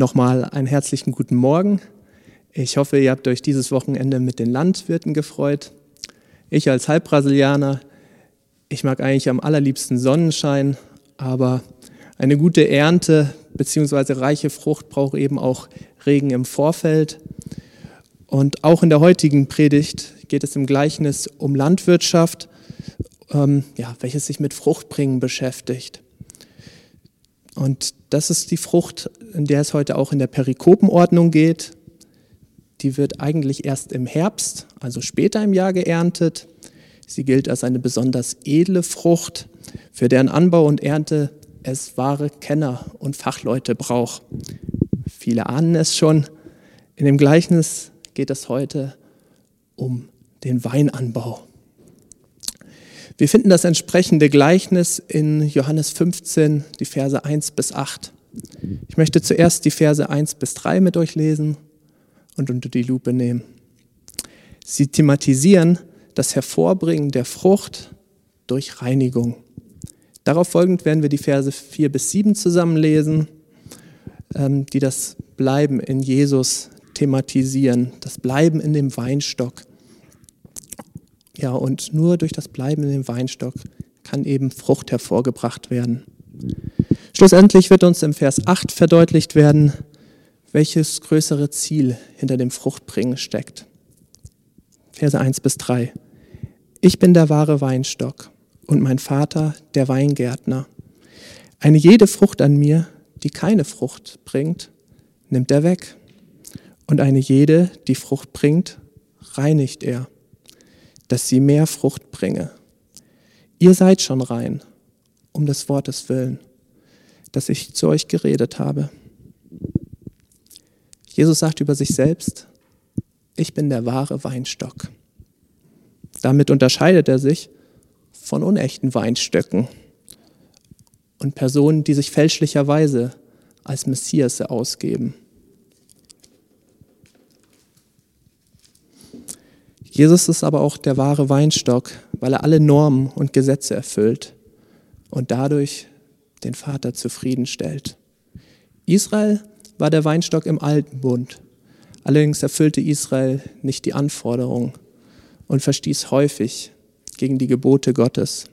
Nochmal einen herzlichen guten Morgen. Ich hoffe, ihr habt euch dieses Wochenende mit den Landwirten gefreut. Ich als Halbbrasilianer, ich mag eigentlich am allerliebsten Sonnenschein, aber eine gute Ernte bzw. reiche Frucht braucht eben auch Regen im Vorfeld. Und auch in der heutigen Predigt geht es im Gleichnis um Landwirtschaft, ähm, ja, welches sich mit Fruchtbringen beschäftigt. Und das ist die Frucht, in der es heute auch in der Perikopenordnung geht. Die wird eigentlich erst im Herbst, also später im Jahr geerntet. Sie gilt als eine besonders edle Frucht, für deren Anbau und Ernte es wahre Kenner und Fachleute braucht. Viele ahnen es schon. In dem Gleichnis geht es heute um den Weinanbau. Wir finden das entsprechende Gleichnis in Johannes 15, die Verse 1 bis 8. Ich möchte zuerst die Verse 1 bis 3 mit euch lesen und unter die Lupe nehmen. Sie thematisieren das Hervorbringen der Frucht durch Reinigung. Darauf folgend werden wir die Verse 4 bis 7 zusammenlesen, ähm, die das Bleiben in Jesus thematisieren, das Bleiben in dem Weinstock. Ja, und nur durch das Bleiben in dem Weinstock kann eben Frucht hervorgebracht werden. Schlussendlich wird uns im Vers 8 verdeutlicht werden, welches größere Ziel hinter dem Fruchtbringen steckt. Verse 1 bis 3. Ich bin der wahre Weinstock und mein Vater der Weingärtner. Eine jede Frucht an mir, die keine Frucht bringt, nimmt er weg. Und eine jede, die Frucht bringt, reinigt er dass sie mehr Frucht bringe. Ihr seid schon rein, um des Wortes willen, dass ich zu euch geredet habe. Jesus sagt über sich selbst, ich bin der wahre Weinstock. Damit unterscheidet er sich von unechten Weinstöcken und Personen, die sich fälschlicherweise als Messias ausgeben. Jesus ist aber auch der wahre Weinstock, weil er alle Normen und Gesetze erfüllt und dadurch den Vater zufriedenstellt. Israel war der Weinstock im alten Bund. Allerdings erfüllte Israel nicht die Anforderungen und verstieß häufig gegen die Gebote Gottes.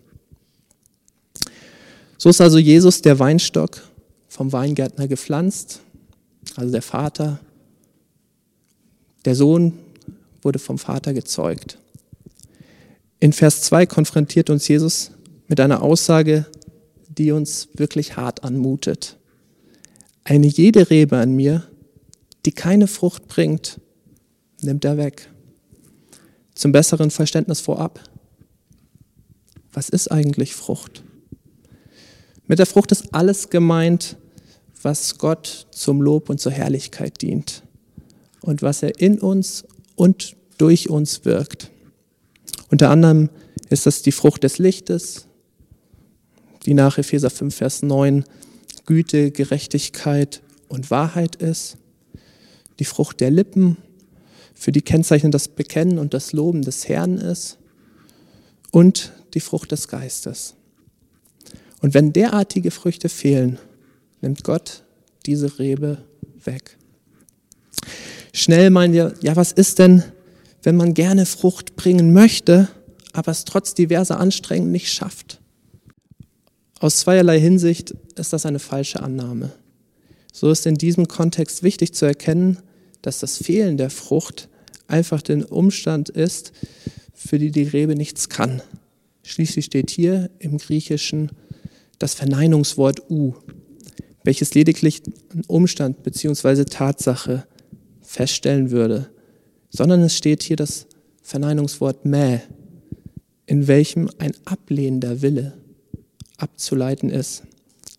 So ist also Jesus der Weinstock vom Weingärtner gepflanzt, also der Vater. Der Sohn wurde vom Vater gezeugt. In Vers 2 konfrontiert uns Jesus mit einer Aussage, die uns wirklich hart anmutet. Eine jede Rebe an mir, die keine Frucht bringt, nimmt er weg. Zum besseren Verständnis vorab. Was ist eigentlich Frucht? Mit der Frucht ist alles gemeint, was Gott zum Lob und zur Herrlichkeit dient und was er in uns und durch uns wirkt. Unter anderem ist das die Frucht des Lichtes, die nach Epheser 5, Vers 9 Güte, Gerechtigkeit und Wahrheit ist. Die Frucht der Lippen, für die Kennzeichen das Bekennen und das Loben des Herrn ist. Und die Frucht des Geistes. Und wenn derartige Früchte fehlen, nimmt Gott diese Rebe weg. Schnell meinen ja, was ist denn, wenn man gerne Frucht bringen möchte, aber es trotz diverser Anstrengungen nicht schafft? Aus zweierlei Hinsicht ist das eine falsche Annahme. So ist in diesem Kontext wichtig zu erkennen, dass das Fehlen der Frucht einfach den Umstand ist, für die die Rebe nichts kann. Schließlich steht hier im Griechischen das Verneinungswort u, welches lediglich einen Umstand bzw. Tatsache feststellen würde, sondern es steht hier das Verneinungswort mä, in welchem ein ablehnender Wille abzuleiten ist.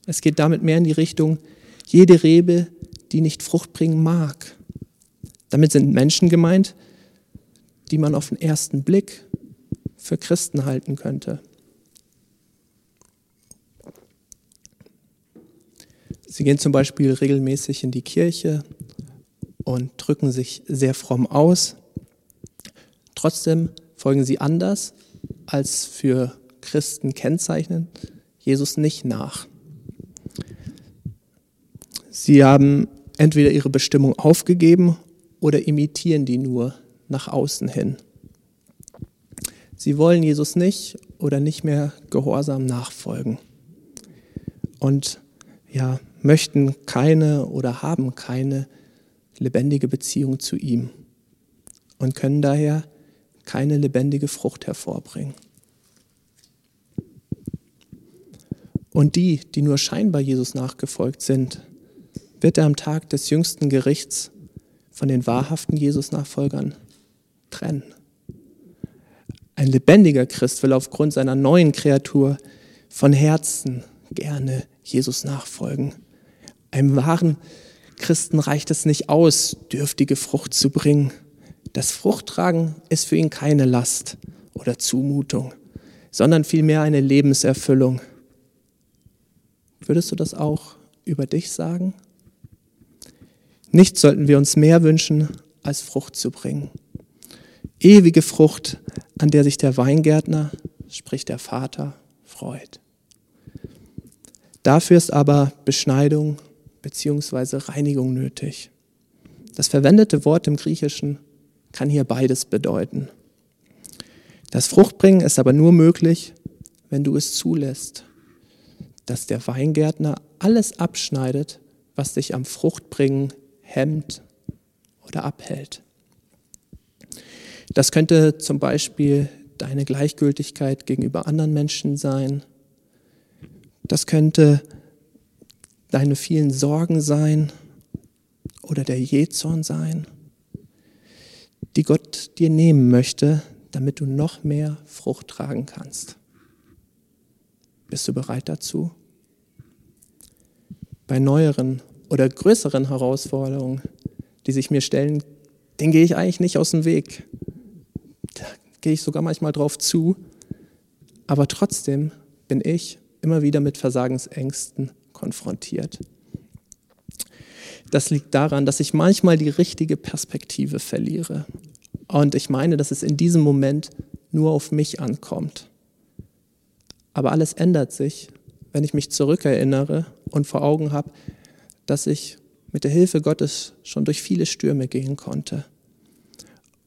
Es geht damit mehr in die Richtung, jede Rebe, die nicht Frucht bringen mag. Damit sind Menschen gemeint, die man auf den ersten Blick für Christen halten könnte. Sie gehen zum Beispiel regelmäßig in die Kirche und drücken sich sehr fromm aus. Trotzdem folgen sie anders als für Christen kennzeichnen, Jesus nicht nach. Sie haben entweder ihre Bestimmung aufgegeben oder imitieren die nur nach außen hin. Sie wollen Jesus nicht oder nicht mehr gehorsam nachfolgen und ja, möchten keine oder haben keine lebendige Beziehung zu ihm und können daher keine lebendige Frucht hervorbringen. Und die, die nur scheinbar Jesus nachgefolgt sind, wird er am Tag des jüngsten Gerichts von den wahrhaften Jesus-Nachfolgern trennen. Ein lebendiger Christ will aufgrund seiner neuen Kreatur von Herzen gerne Jesus nachfolgen. Einem wahren Christen reicht es nicht aus, dürftige Frucht zu bringen. Das Fruchttragen ist für ihn keine Last oder Zumutung, sondern vielmehr eine Lebenserfüllung. Würdest du das auch über dich sagen? Nichts sollten wir uns mehr wünschen, als Frucht zu bringen. Ewige Frucht, an der sich der Weingärtner, sprich der Vater, freut. Dafür ist aber Beschneidung bzw. Reinigung nötig. Das verwendete Wort im Griechischen kann hier beides bedeuten. Das Fruchtbringen ist aber nur möglich, wenn du es zulässt, dass der Weingärtner alles abschneidet, was dich am Fruchtbringen hemmt oder abhält. Das könnte zum Beispiel deine Gleichgültigkeit gegenüber anderen Menschen sein. Das könnte deine vielen Sorgen sein oder der Jezorn sein, die Gott dir nehmen möchte, damit du noch mehr Frucht tragen kannst. Bist du bereit dazu? Bei neueren oder größeren Herausforderungen, die sich mir stellen, den gehe ich eigentlich nicht aus dem Weg gehe ich sogar manchmal drauf zu, aber trotzdem bin ich immer wieder mit Versagensängsten konfrontiert. Das liegt daran, dass ich manchmal die richtige Perspektive verliere. Und ich meine, dass es in diesem Moment nur auf mich ankommt. Aber alles ändert sich, wenn ich mich zurückerinnere und vor Augen habe, dass ich mit der Hilfe Gottes schon durch viele Stürme gehen konnte.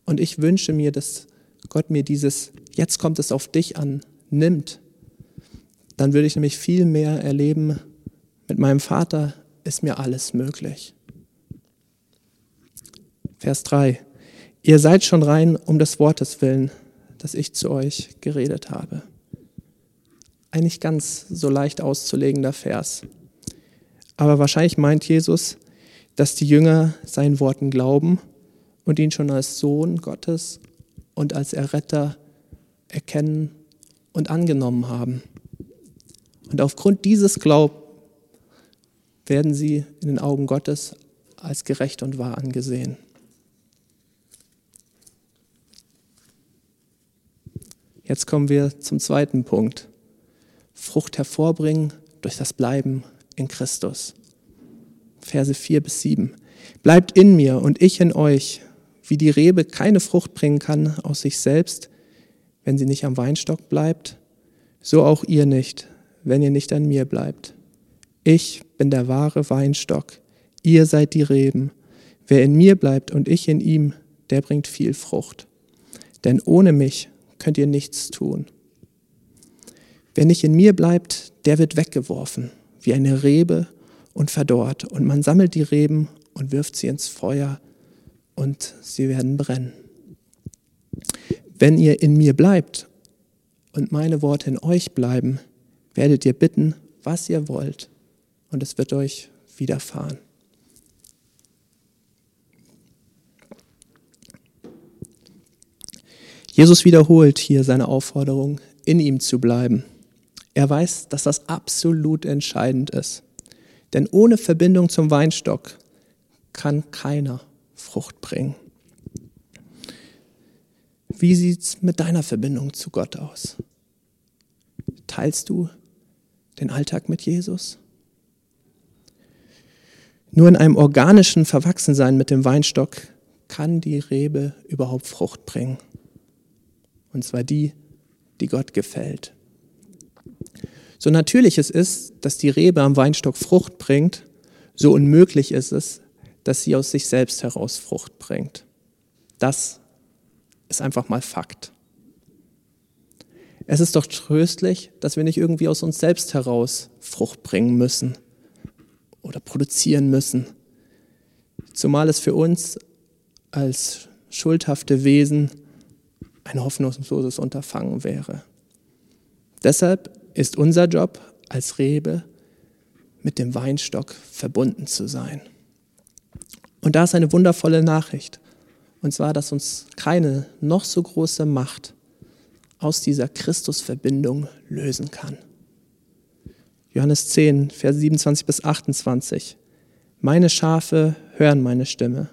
Und ich wünsche mir, dass Gott mir dieses, jetzt kommt es auf dich an, nimmt, dann würde ich nämlich viel mehr erleben, mit meinem Vater ist mir alles möglich. Vers 3. Ihr seid schon rein um des Wortes willen, das ich zu euch geredet habe. Ein nicht ganz so leicht auszulegender Vers. Aber wahrscheinlich meint Jesus, dass die Jünger seinen Worten glauben und ihn schon als Sohn Gottes und als Erretter erkennen und angenommen haben. Und aufgrund dieses Glaubens werden sie in den Augen Gottes als gerecht und wahr angesehen. Jetzt kommen wir zum zweiten Punkt. Frucht hervorbringen durch das Bleiben in Christus. Verse 4 bis 7. Bleibt in mir und ich in euch, wie die Rebe keine Frucht bringen kann aus sich selbst, wenn sie nicht am Weinstock bleibt, so auch ihr nicht, wenn ihr nicht an mir bleibt. Ich bin der wahre Weinstock, ihr seid die Reben. Wer in mir bleibt und ich in ihm, der bringt viel Frucht. Denn ohne mich könnt ihr nichts tun. Wer nicht in mir bleibt, der wird weggeworfen, wie eine Rebe und verdorrt. Und man sammelt die Reben und wirft sie ins Feuer und sie werden brennen. Wenn ihr in mir bleibt und meine Worte in euch bleiben, werdet ihr bitten, was ihr wollt, und es wird euch widerfahren. Jesus wiederholt hier seine Aufforderung, in ihm zu bleiben. Er weiß, dass das absolut entscheidend ist. Denn ohne Verbindung zum Weinstock kann keiner Frucht bringen. Wie sieht es mit deiner Verbindung zu Gott aus? Teilst du den Alltag mit Jesus? Nur in einem organischen Verwachsensein mit dem Weinstock kann die Rebe überhaupt Frucht bringen. Und zwar die, die Gott gefällt. So natürlich es ist, dass die Rebe am Weinstock Frucht bringt, so unmöglich ist es, dass sie aus sich selbst heraus Frucht bringt. Das ist einfach mal Fakt. Es ist doch tröstlich, dass wir nicht irgendwie aus uns selbst heraus Frucht bringen müssen oder produzieren müssen. Zumal es für uns als schuldhafte Wesen ein hoffnungsloses Unterfangen wäre. Deshalb ist unser Job als Rebe mit dem Weinstock verbunden zu sein. Und da ist eine wundervolle Nachricht, und zwar, dass uns keine noch so große Macht aus dieser Christusverbindung lösen kann. Johannes 10, Vers 27 bis 28. Meine Schafe hören meine Stimme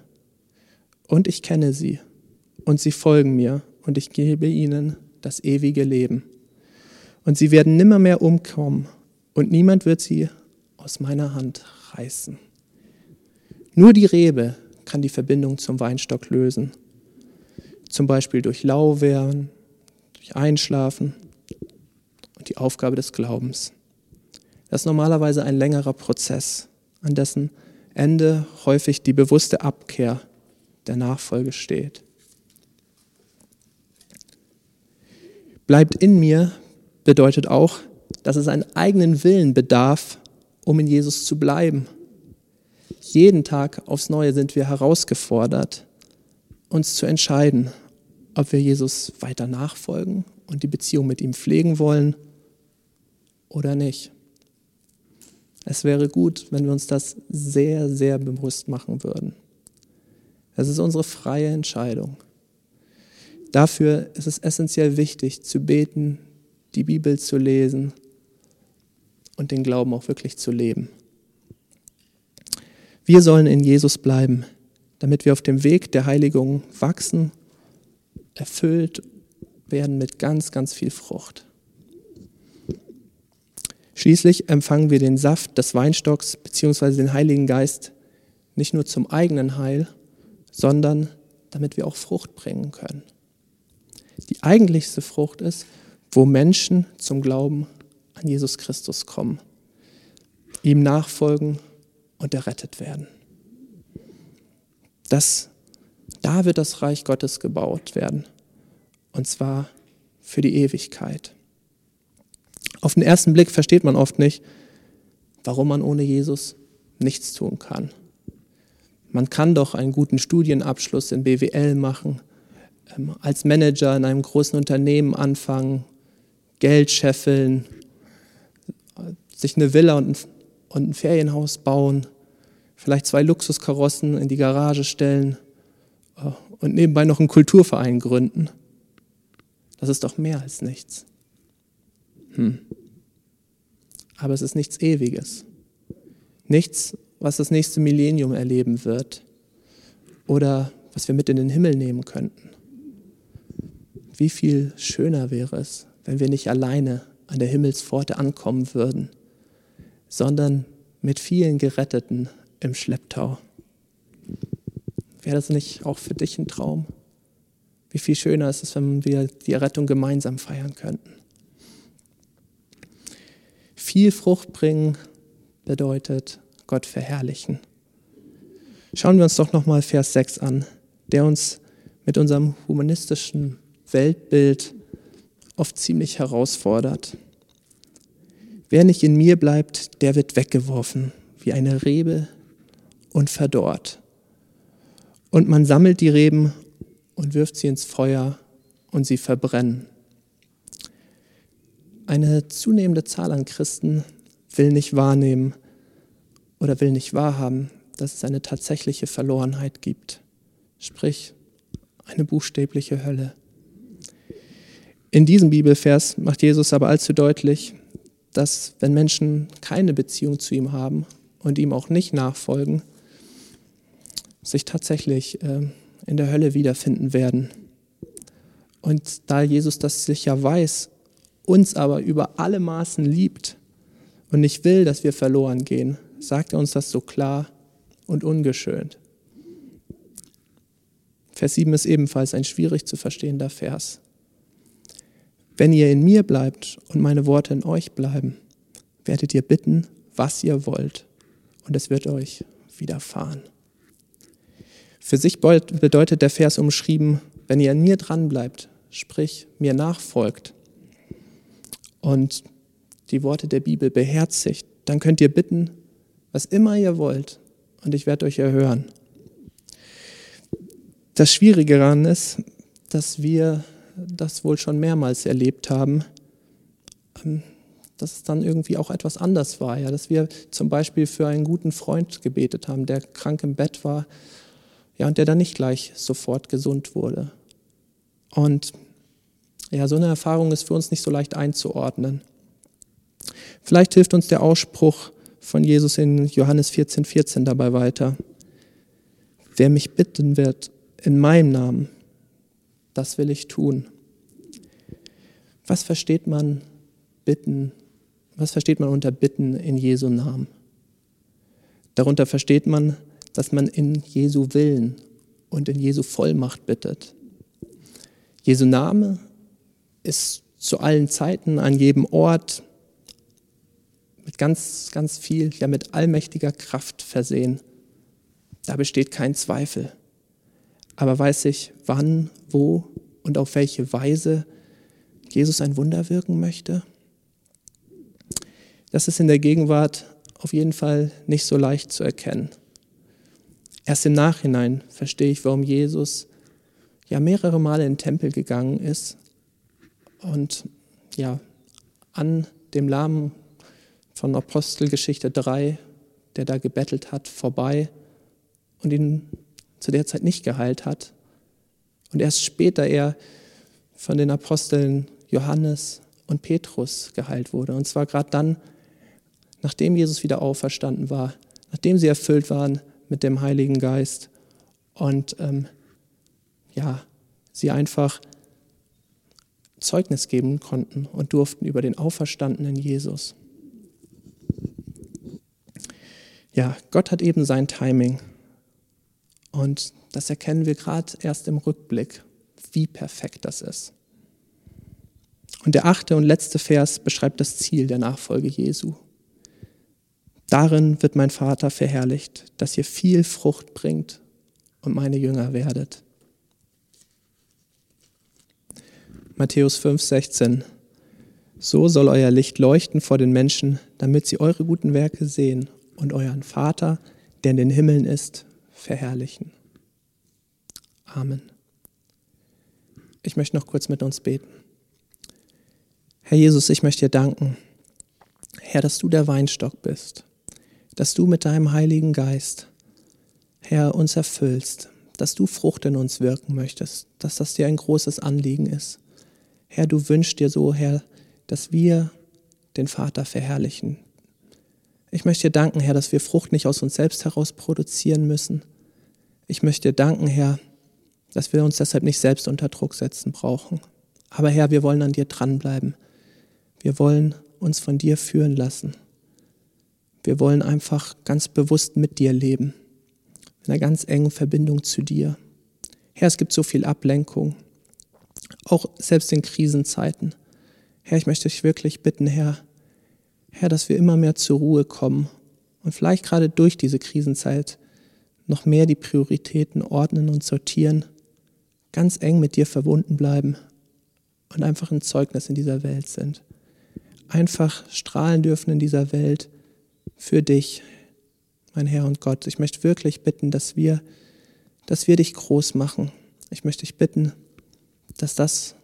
und ich kenne sie und sie folgen mir und ich gebe ihnen das ewige Leben. Und sie werden nimmermehr umkommen und niemand wird sie aus meiner Hand reißen. Nur die Rebe kann die Verbindung zum Weinstock lösen. Zum Beispiel durch Lauwehren, durch Einschlafen und die Aufgabe des Glaubens. Das ist normalerweise ein längerer Prozess, an dessen Ende häufig die bewusste Abkehr der Nachfolge steht. Bleibt in mir bedeutet auch, dass es einen eigenen Willen bedarf, um in Jesus zu bleiben. Jeden Tag aufs Neue sind wir herausgefordert, uns zu entscheiden, ob wir Jesus weiter nachfolgen und die Beziehung mit ihm pflegen wollen oder nicht. Es wäre gut, wenn wir uns das sehr, sehr bewusst machen würden. Es ist unsere freie Entscheidung. Dafür ist es essentiell wichtig, zu beten, die Bibel zu lesen und den Glauben auch wirklich zu leben. Wir sollen in Jesus bleiben, damit wir auf dem Weg der Heiligung wachsen, erfüllt werden mit ganz, ganz viel Frucht. Schließlich empfangen wir den Saft des Weinstocks bzw. den Heiligen Geist nicht nur zum eigenen Heil, sondern damit wir auch Frucht bringen können. Die eigentlichste Frucht ist, wo Menschen zum Glauben an Jesus Christus kommen, ihm nachfolgen und errettet werden. Das, da wird das Reich Gottes gebaut werden, und zwar für die Ewigkeit. Auf den ersten Blick versteht man oft nicht, warum man ohne Jesus nichts tun kann. Man kann doch einen guten Studienabschluss in BWL machen, ähm, als Manager in einem großen Unternehmen anfangen, Geld scheffeln, sich eine Villa und ein, und ein Ferienhaus bauen, vielleicht zwei Luxuskarossen in die Garage stellen äh, und nebenbei noch einen Kulturverein gründen. Das ist doch mehr als nichts. Hm. Aber es ist nichts Ewiges. Nichts, was das nächste Millennium erleben wird oder was wir mit in den Himmel nehmen könnten. Wie viel schöner wäre es, wenn wir nicht alleine an der Himmelspforte ankommen würden, sondern mit vielen Geretteten im Schlepptau. Wäre das nicht auch für dich ein Traum? Wie viel schöner ist es, wenn wir die Errettung gemeinsam feiern könnten. Viel Frucht bringen bedeutet Gott verherrlichen. Schauen wir uns doch nochmal Vers 6 an, der uns mit unserem humanistischen Weltbild oft ziemlich herausfordert. Wer nicht in mir bleibt, der wird weggeworfen wie eine Rebe und verdorrt. Und man sammelt die Reben und wirft sie ins Feuer und sie verbrennen. Eine zunehmende Zahl an Christen will nicht wahrnehmen oder will nicht wahrhaben, dass es eine tatsächliche Verlorenheit gibt, sprich eine buchstäbliche Hölle. In diesem Bibelvers macht Jesus aber allzu deutlich, dass wenn Menschen keine Beziehung zu ihm haben und ihm auch nicht nachfolgen, sich tatsächlich äh, in der Hölle wiederfinden werden. Und da Jesus das sicher weiß, uns aber über alle Maßen liebt und nicht will, dass wir verloren gehen, sagt er uns das so klar und ungeschönt. Vers 7 ist ebenfalls ein schwierig zu verstehender Vers. Wenn ihr in mir bleibt und meine Worte in euch bleiben, werdet ihr bitten, was ihr wollt, und es wird euch widerfahren. Für sich bedeutet der Vers umschrieben, wenn ihr an mir dran bleibt, sprich mir nachfolgt und die Worte der Bibel beherzigt, dann könnt ihr bitten, was immer ihr wollt und ich werde euch erhören. Das Schwierige daran ist, dass wir das wohl schon mehrmals erlebt haben, ähm, dass es dann irgendwie auch etwas anders war. Ja? Dass wir zum Beispiel für einen guten Freund gebetet haben, der krank im Bett war ja, und der dann nicht gleich sofort gesund wurde. Und ja, so eine Erfahrung ist für uns nicht so leicht einzuordnen. Vielleicht hilft uns der Ausspruch von Jesus in Johannes 14, 14 dabei weiter. Wer mich bitten wird in meinem Namen, das will ich tun. Was versteht man bitten? Was versteht man unter bitten in Jesu Namen? Darunter versteht man, dass man in Jesu Willen und in Jesu Vollmacht bittet. Jesu Name ist zu allen Zeiten, an jedem Ort mit ganz, ganz viel, ja mit allmächtiger Kraft versehen. Da besteht kein Zweifel. Aber weiß ich, wann, wo und auf welche Weise Jesus ein Wunder wirken möchte? Das ist in der Gegenwart auf jeden Fall nicht so leicht zu erkennen. Erst im Nachhinein verstehe ich, warum Jesus ja mehrere Male in den Tempel gegangen ist und ja an dem Lahmen von Apostelgeschichte 3, der da gebettelt hat, vorbei und ihn zu der Zeit nicht geheilt hat. Und erst später er von den Aposteln Johannes und Petrus geheilt wurde. Und zwar gerade dann, nachdem Jesus wieder auferstanden war, nachdem sie erfüllt waren mit dem Heiligen Geist und ähm, ja, sie einfach Zeugnis geben konnten und durften über den auferstandenen Jesus. Ja, Gott hat eben sein Timing. Und das erkennen wir gerade erst im Rückblick, wie perfekt das ist. Und der achte und letzte Vers beschreibt das Ziel der Nachfolge Jesu. Darin wird mein Vater verherrlicht, dass ihr viel Frucht bringt und meine Jünger werdet. Matthäus 5, 16. So soll euer Licht leuchten vor den Menschen, damit sie eure guten Werke sehen und euren Vater, der in den Himmeln ist, verherrlichen. Amen. Ich möchte noch kurz mit uns beten. Herr Jesus, ich möchte dir danken, Herr, dass du der Weinstock bist, dass du mit deinem Heiligen Geist, Herr, uns erfüllst, dass du Frucht in uns wirken möchtest, dass das dir ein großes Anliegen ist. Herr, du wünschst dir so, Herr, dass wir den Vater verherrlichen, ich möchte dir danken, Herr, dass wir Frucht nicht aus uns selbst heraus produzieren müssen. Ich möchte dir danken, Herr, dass wir uns deshalb nicht selbst unter Druck setzen brauchen. Aber Herr, wir wollen an dir dranbleiben. Wir wollen uns von dir führen lassen. Wir wollen einfach ganz bewusst mit dir leben, in einer ganz engen Verbindung zu dir. Herr, es gibt so viel Ablenkung, auch selbst in Krisenzeiten. Herr, ich möchte dich wirklich bitten, Herr, Herr, dass wir immer mehr zur Ruhe kommen und vielleicht gerade durch diese Krisenzeit noch mehr die Prioritäten ordnen und sortieren, ganz eng mit dir verbunden bleiben und einfach ein Zeugnis in dieser Welt sind. Einfach strahlen dürfen in dieser Welt für dich, mein Herr und Gott. Ich möchte wirklich bitten, dass wir, dass wir dich groß machen. Ich möchte dich bitten, dass das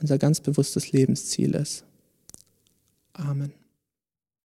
unser ganz bewusstes Lebensziel ist. Amen.